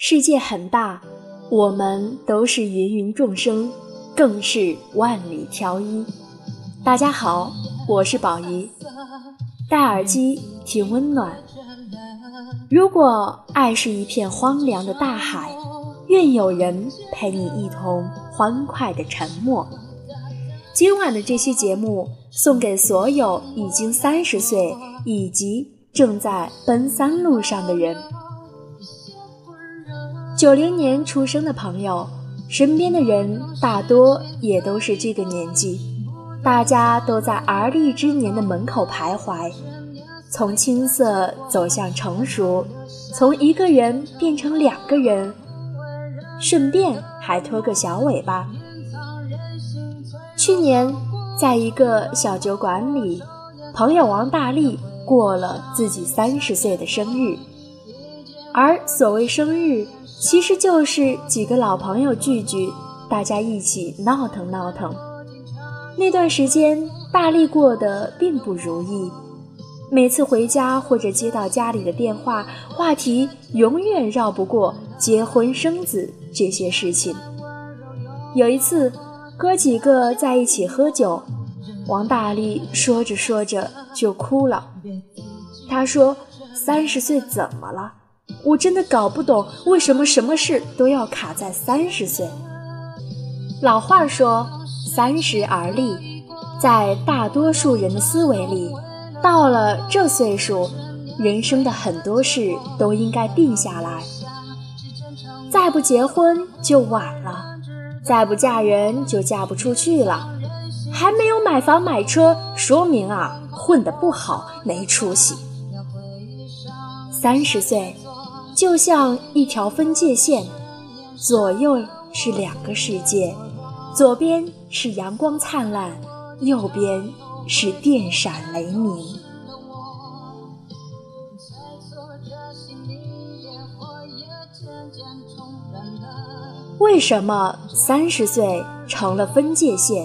世界很大，我们都是芸芸众生，更是万里挑一。大家好，我是宝仪，戴耳机听温暖。如果爱是一片荒凉的大海，愿有人陪你一同欢快的沉默。今晚的这期节目送给所有已经三十岁以及正在奔三路上的人。九零年出生的朋友，身边的人大多也都是这个年纪，大家都在而立之年的门口徘徊，从青涩走向成熟，从一个人变成两个人，顺便还拖个小尾巴。去年，在一个小酒馆里，朋友王大力过了自己三十岁的生日，而所谓生日。其实就是几个老朋友聚聚，大家一起闹腾闹腾。那段时间，大力过得并不如意。每次回家或者接到家里的电话，话题永远绕不过结婚生子这些事情。有一次，哥几个在一起喝酒，王大力说着说着就哭了。他说：“三十岁怎么了？”我真的搞不懂，为什么什么事都要卡在三十岁。老话说“三十而立”，在大多数人的思维里，到了这岁数，人生的很多事都应该定下来。再不结婚就晚了，再不嫁人就嫁不出去了，还没有买房买车，说明啊混得不好，没出息。三十岁。就像一条分界线，左右是两个世界，左边是阳光灿烂，右边是电闪雷鸣。为什么三十岁成了分界线？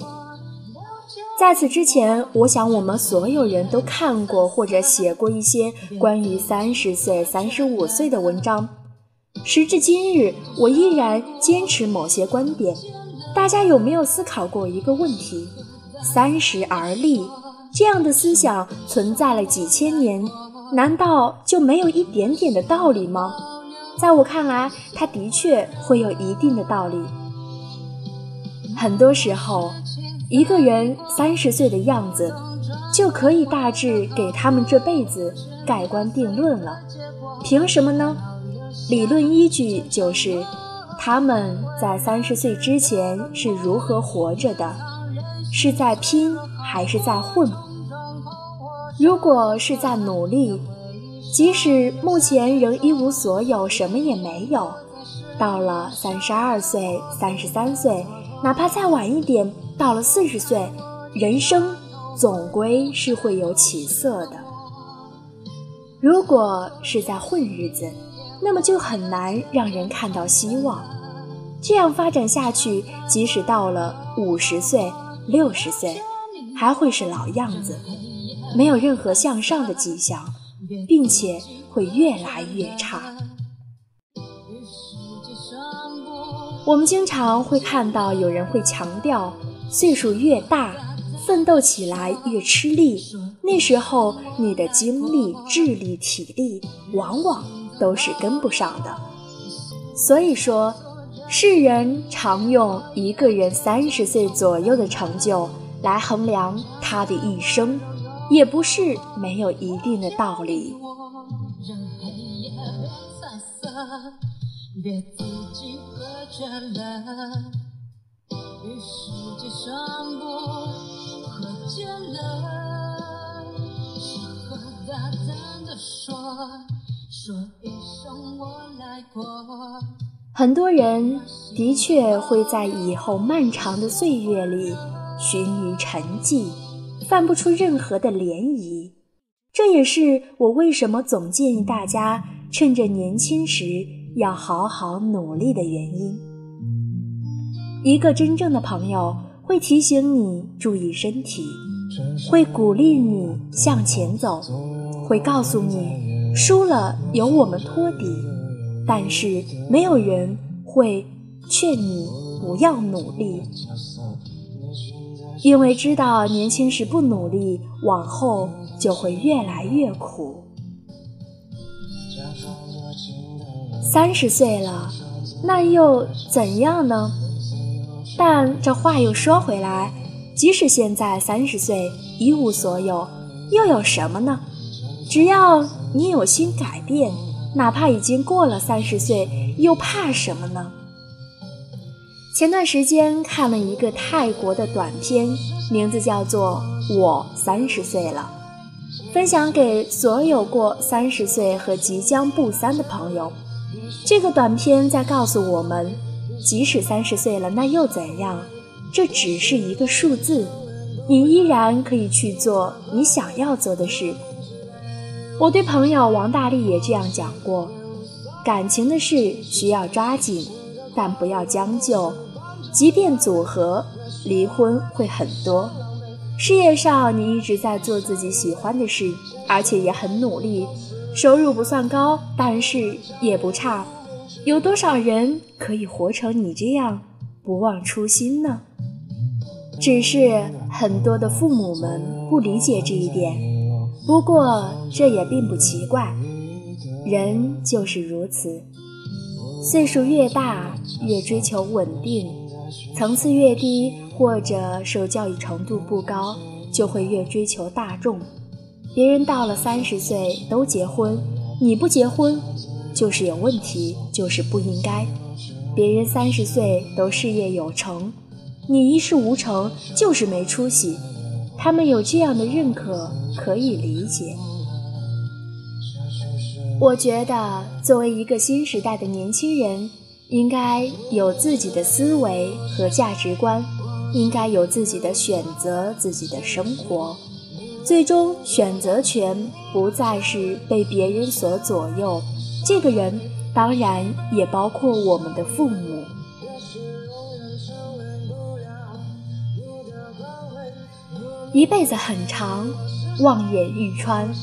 在此之前，我想我们所有人都看过或者写过一些关于三十岁、三十五岁的文章。时至今日，我依然坚持某些观点。大家有没有思考过一个问题：三十而立这样的思想存在了几千年，难道就没有一点点的道理吗？在我看来，它的确会有一定的道理。很多时候。一个人三十岁的样子，就可以大致给他们这辈子盖棺定论了。凭什么呢？理论依据就是，他们在三十岁之前是如何活着的，是在拼还是在混？如果是在努力，即使目前仍一无所有，什么也没有，到了三十二岁、三十三岁，哪怕再晚一点。到了四十岁，人生总归是会有起色的。如果是在混日子，那么就很难让人看到希望。这样发展下去，即使到了五十岁、六十岁，还会是老样子，没有任何向上的迹象，并且会越来越差。我们经常会看到有人会强调。岁数越大，奋斗起来越吃力。那时候，你的精力、智力、体力往往都是跟不上的。所以说，世人常用一个人三十岁左右的成就来衡量他的一生，也不是没有一定的道理。别自己喝醉了于是悲伤不喝醉了说说一声我来过很多人的确会在以后漫长的岁月里寻于沉寂，泛不出任何的涟漪。这也是我为什么总建议大家趁着年轻时要好好努力的原因。一个真正的朋友会提醒你注意身体，会鼓励你向前走，会告诉你输了有我们托底。但是没有人会劝你不要努力，因为知道年轻时不努力，往后就会越来越苦。三十岁了，那又怎样呢？但这话又说回来，即使现在三十岁一无所有，又有什么呢？只要你有心改变，哪怕已经过了三十岁，又怕什么呢？前段时间看了一个泰国的短片，名字叫做《我三十岁了》，分享给所有过三十岁和即将不三的朋友。这个短片在告诉我们。即使三十岁了，那又怎样？这只是一个数字，你依然可以去做你想要做的事。我对朋友王大力也这样讲过：感情的事需要抓紧，但不要将就。即便组合，离婚会很多。事业上，你一直在做自己喜欢的事，而且也很努力，收入不算高，但是也不差。有多少人可以活成你这样不忘初心呢？只是很多的父母们不理解这一点。不过这也并不奇怪，人就是如此。岁数越大，越追求稳定；层次越低，或者受教育程度不高，就会越追求大众。别人到了三十岁都结婚，你不结婚。就是有问题，就是不应该。别人三十岁都事业有成，你一事无成，就是没出息。他们有这样的认可，可以理解。我觉得，作为一个新时代的年轻人，应该有自己的思维和价值观，应该有自己的选择，自己的生活。最终，选择权不再是被别人所左右。这个人当然也包括我们的父母。一辈子很长，望眼欲穿，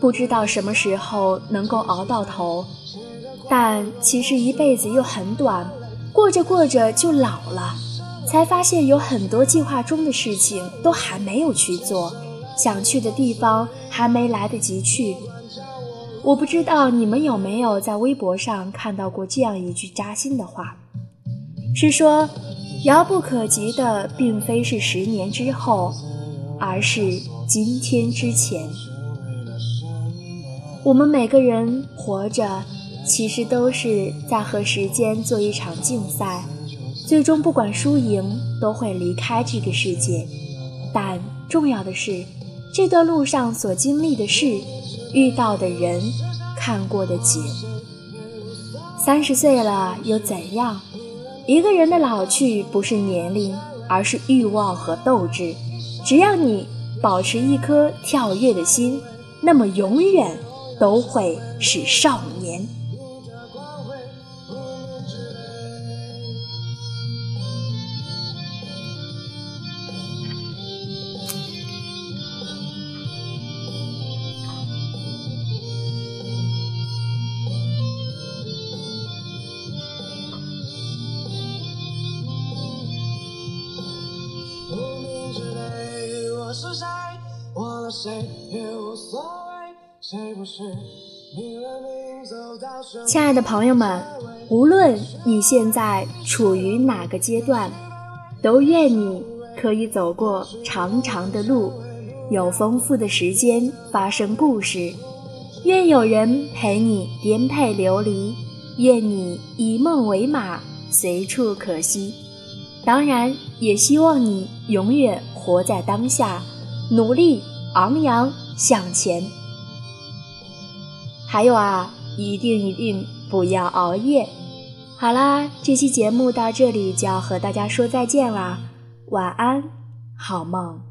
不知道什么时候能够熬到头。但其实一辈子又很短，过着过着就老了，才发现有很多计划中的事情都还没有去做，想去的地方还没来得及去。我不知道你们有没有在微博上看到过这样一句扎心的话，是说，遥不可及的并非是十年之后，而是今天之前。我们每个人活着，其实都是在和时间做一场竞赛，最终不管输赢，都会离开这个世界。但重要的是，这段路上所经历的事。遇到的人，看过的景。三十岁了又怎样？一个人的老去不是年龄，而是欲望和斗志。只要你保持一颗跳跃的心，那么永远都会是少年。亲爱的朋友们，无论你现在处于哪个阶段，都愿你可以走过长长的路，有丰富的时间发生故事。愿有人陪你颠沛流离，愿你以梦为马，随处可栖。当然，也希望你永远活在当下，努力昂扬向前。还有啊，一定一定不要熬夜。好啦，这期节目到这里就要和大家说再见啦，晚安，好梦。